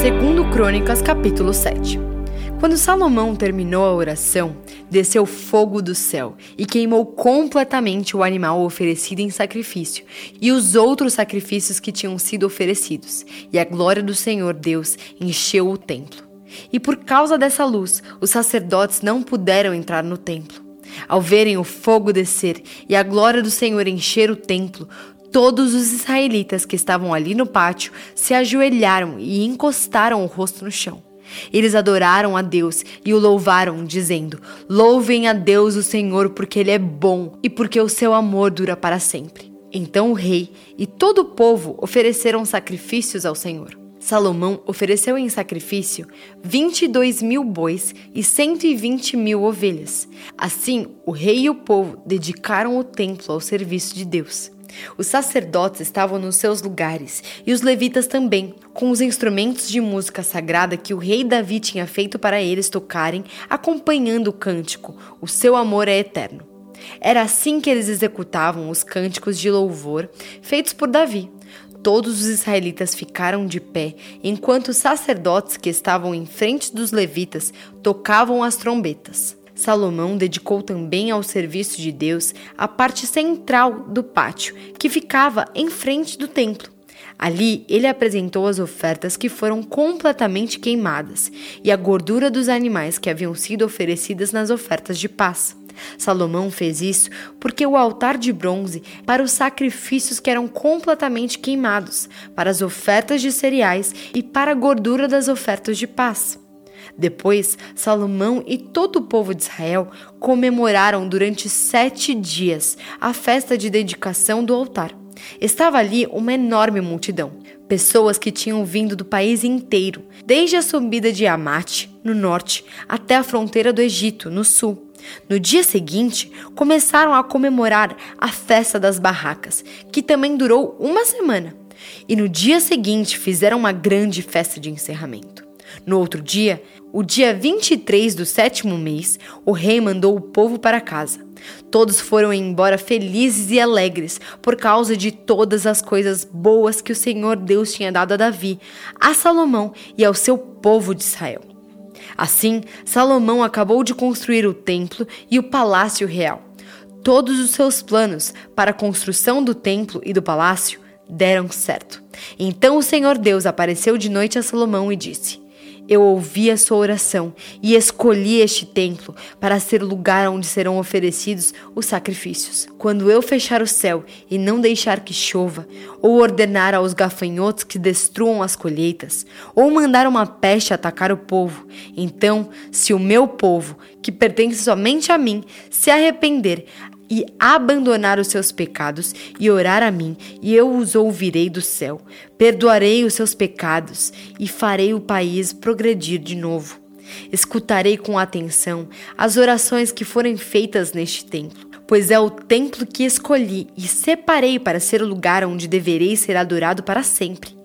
Segundo Crônicas, capítulo 7. Quando Salomão terminou a oração, desceu fogo do céu e queimou completamente o animal oferecido em sacrifício e os outros sacrifícios que tinham sido oferecidos, e a glória do Senhor Deus encheu o templo. E por causa dessa luz, os sacerdotes não puderam entrar no templo. Ao verem o fogo descer e a glória do Senhor encher o templo, todos os israelitas que estavam ali no pátio se ajoelharam e encostaram o rosto no chão. Eles adoraram a Deus e o louvaram, dizendo: Louvem a Deus o Senhor, porque Ele é bom e porque o seu amor dura para sempre. Então o rei e todo o povo ofereceram sacrifícios ao Senhor. Salomão ofereceu em sacrifício 22 mil bois e 120 mil ovelhas. Assim, o rei e o povo dedicaram o templo ao serviço de Deus. Os sacerdotes estavam nos seus lugares e os levitas também, com os instrumentos de música sagrada que o rei Davi tinha feito para eles tocarem, acompanhando o cântico: O seu amor é eterno. Era assim que eles executavam os cânticos de louvor feitos por Davi. Todos os israelitas ficaram de pé, enquanto os sacerdotes que estavam em frente dos levitas tocavam as trombetas. Salomão dedicou também ao serviço de Deus a parte central do pátio, que ficava em frente do templo. Ali ele apresentou as ofertas que foram completamente queimadas e a gordura dos animais que haviam sido oferecidas nas ofertas de paz. Salomão fez isso porque o altar de bronze para os sacrifícios que eram completamente queimados, para as ofertas de cereais e para a gordura das ofertas de paz. Depois, Salomão e todo o povo de Israel comemoraram durante sete dias a festa de dedicação do altar. Estava ali uma enorme multidão, pessoas que tinham vindo do país inteiro, desde a subida de Amate, no norte, até a fronteira do Egito, no sul. No dia seguinte, começaram a comemorar a festa das barracas, que também durou uma semana. E no dia seguinte fizeram uma grande festa de encerramento. No outro dia, o dia 23 do sétimo mês, o rei mandou o povo para casa. Todos foram embora felizes e alegres por causa de todas as coisas boas que o Senhor Deus tinha dado a Davi, a Salomão e ao seu povo de Israel. Assim, Salomão acabou de construir o templo e o palácio real. Todos os seus planos para a construção do templo e do palácio deram certo. Então o Senhor Deus apareceu de noite a Salomão e disse: eu ouvi a sua oração e escolhi este templo para ser lugar onde serão oferecidos os sacrifícios. Quando eu fechar o céu e não deixar que chova, ou ordenar aos gafanhotos que destruam as colheitas, ou mandar uma peste atacar o povo, então, se o meu povo, que pertence somente a mim, se arrepender, e abandonar os seus pecados e orar a mim, e eu os ouvirei do céu. Perdoarei os seus pecados e farei o país progredir de novo. Escutarei com atenção as orações que forem feitas neste templo, pois é o templo que escolhi e separei para ser o lugar onde deverei ser adorado para sempre.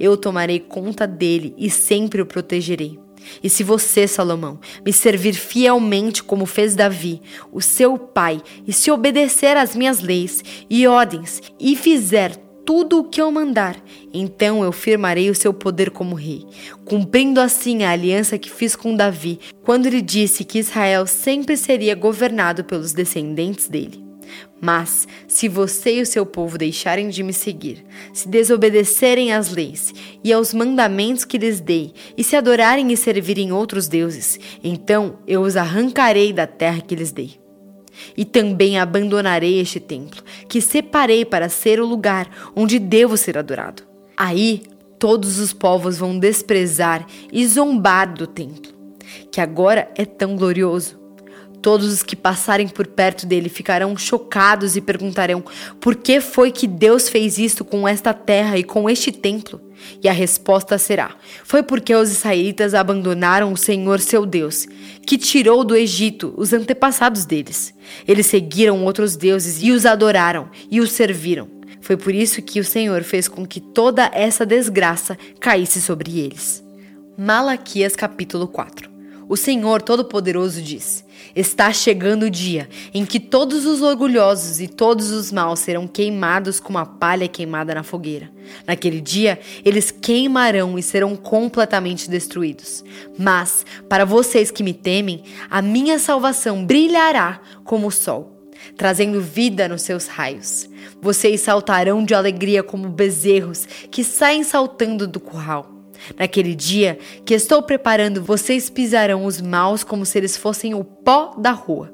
Eu tomarei conta dele e sempre o protegerei. E se você, Salomão, me servir fielmente como fez Davi, o seu pai, e se obedecer às minhas leis e ordens, e fizer tudo o que eu mandar, então eu firmarei o seu poder como rei, cumprindo assim a aliança que fiz com Davi, quando lhe disse que Israel sempre seria governado pelos descendentes dele. Mas, se você e o seu povo deixarem de me seguir, se desobedecerem às leis e aos mandamentos que lhes dei, e se adorarem e servirem outros deuses, então eu os arrancarei da terra que lhes dei. E também abandonarei este templo, que separei para ser o lugar onde devo ser adorado. Aí todos os povos vão desprezar e zombar do templo, que agora é tão glorioso Todos os que passarem por perto dele ficarão chocados e perguntarão: por que foi que Deus fez isto com esta terra e com este templo? E a resposta será: foi porque os israelitas abandonaram o Senhor seu Deus, que tirou do Egito os antepassados deles. Eles seguiram outros deuses e os adoraram e os serviram. Foi por isso que o Senhor fez com que toda essa desgraça caísse sobre eles. Malaquias capítulo 4 O Senhor Todo-Poderoso diz: Está chegando o dia em que todos os orgulhosos e todos os maus serão queimados como a palha queimada na fogueira. Naquele dia, eles queimarão e serão completamente destruídos. Mas, para vocês que me temem, a minha salvação brilhará como o sol trazendo vida nos seus raios. Vocês saltarão de alegria como bezerros que saem saltando do curral. Naquele dia que estou preparando, vocês pisarão os maus como se eles fossem o pó da rua.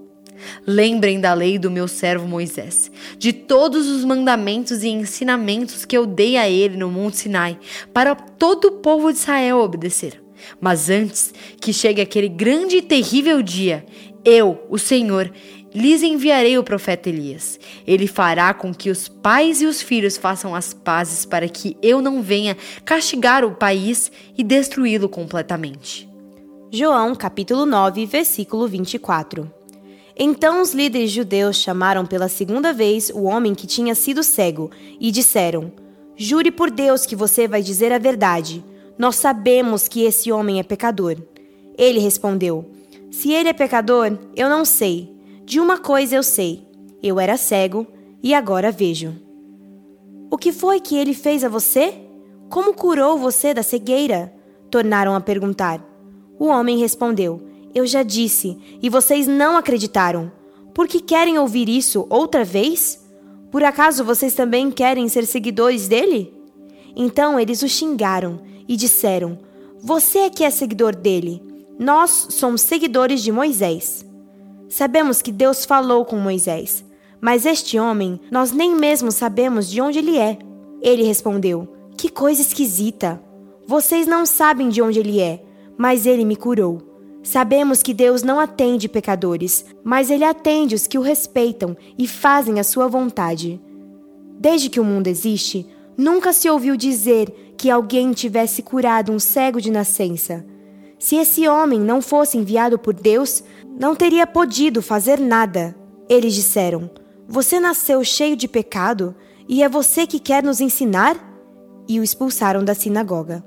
Lembrem da lei do meu servo Moisés, de todos os mandamentos e ensinamentos que eu dei a ele no Monte Sinai, para todo o povo de Israel obedecer. Mas antes que chegue aquele grande e terrível dia, eu, o Senhor, lhes enviarei o profeta Elias. Ele fará com que os pais e os filhos façam as pazes para que eu não venha castigar o país e destruí-lo completamente. João capítulo 9, versículo 24. Então os líderes judeus chamaram pela segunda vez o homem que tinha sido cego e disseram: Jure por Deus que você vai dizer a verdade. Nós sabemos que esse homem é pecador. Ele respondeu: Se ele é pecador, eu não sei. De uma coisa eu sei: eu era cego e agora vejo. O que foi que ele fez a você? Como curou você da cegueira? Tornaram a perguntar. O homem respondeu: Eu já disse, e vocês não acreditaram. Por que querem ouvir isso outra vez? Por acaso vocês também querem ser seguidores dele? Então eles o xingaram e disseram: Você é que é seguidor dele. Nós somos seguidores de Moisés. Sabemos que Deus falou com Moisés, mas este homem, nós nem mesmo sabemos de onde ele é. Ele respondeu: Que coisa esquisita! Vocês não sabem de onde ele é, mas ele me curou. Sabemos que Deus não atende pecadores, mas ele atende os que o respeitam e fazem a sua vontade. Desde que o mundo existe, nunca se ouviu dizer que alguém tivesse curado um cego de nascença. Se esse homem não fosse enviado por Deus, não teria podido fazer nada. Eles disseram: Você nasceu cheio de pecado e é você que quer nos ensinar? E o expulsaram da sinagoga.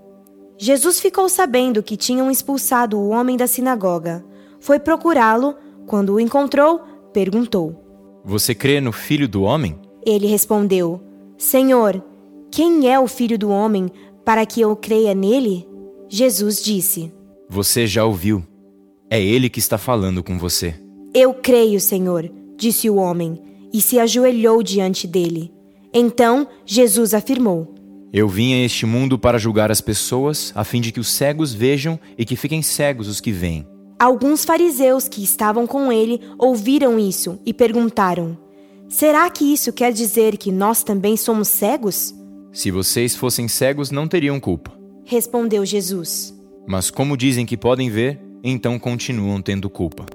Jesus ficou sabendo que tinham expulsado o homem da sinagoga. Foi procurá-lo. Quando o encontrou, perguntou: Você crê no filho do homem? Ele respondeu: Senhor, quem é o filho do homem para que eu creia nele? Jesus disse: você já ouviu. É ele que está falando com você. Eu creio, Senhor, disse o homem, e se ajoelhou diante dele. Então Jesus afirmou: Eu vim a este mundo para julgar as pessoas, a fim de que os cegos vejam e que fiquem cegos os que veem. Alguns fariseus que estavam com ele ouviram isso e perguntaram: Será que isso quer dizer que nós também somos cegos? Se vocês fossem cegos, não teriam culpa. Respondeu Jesus. Mas como dizem que podem ver, então continuam tendo culpa.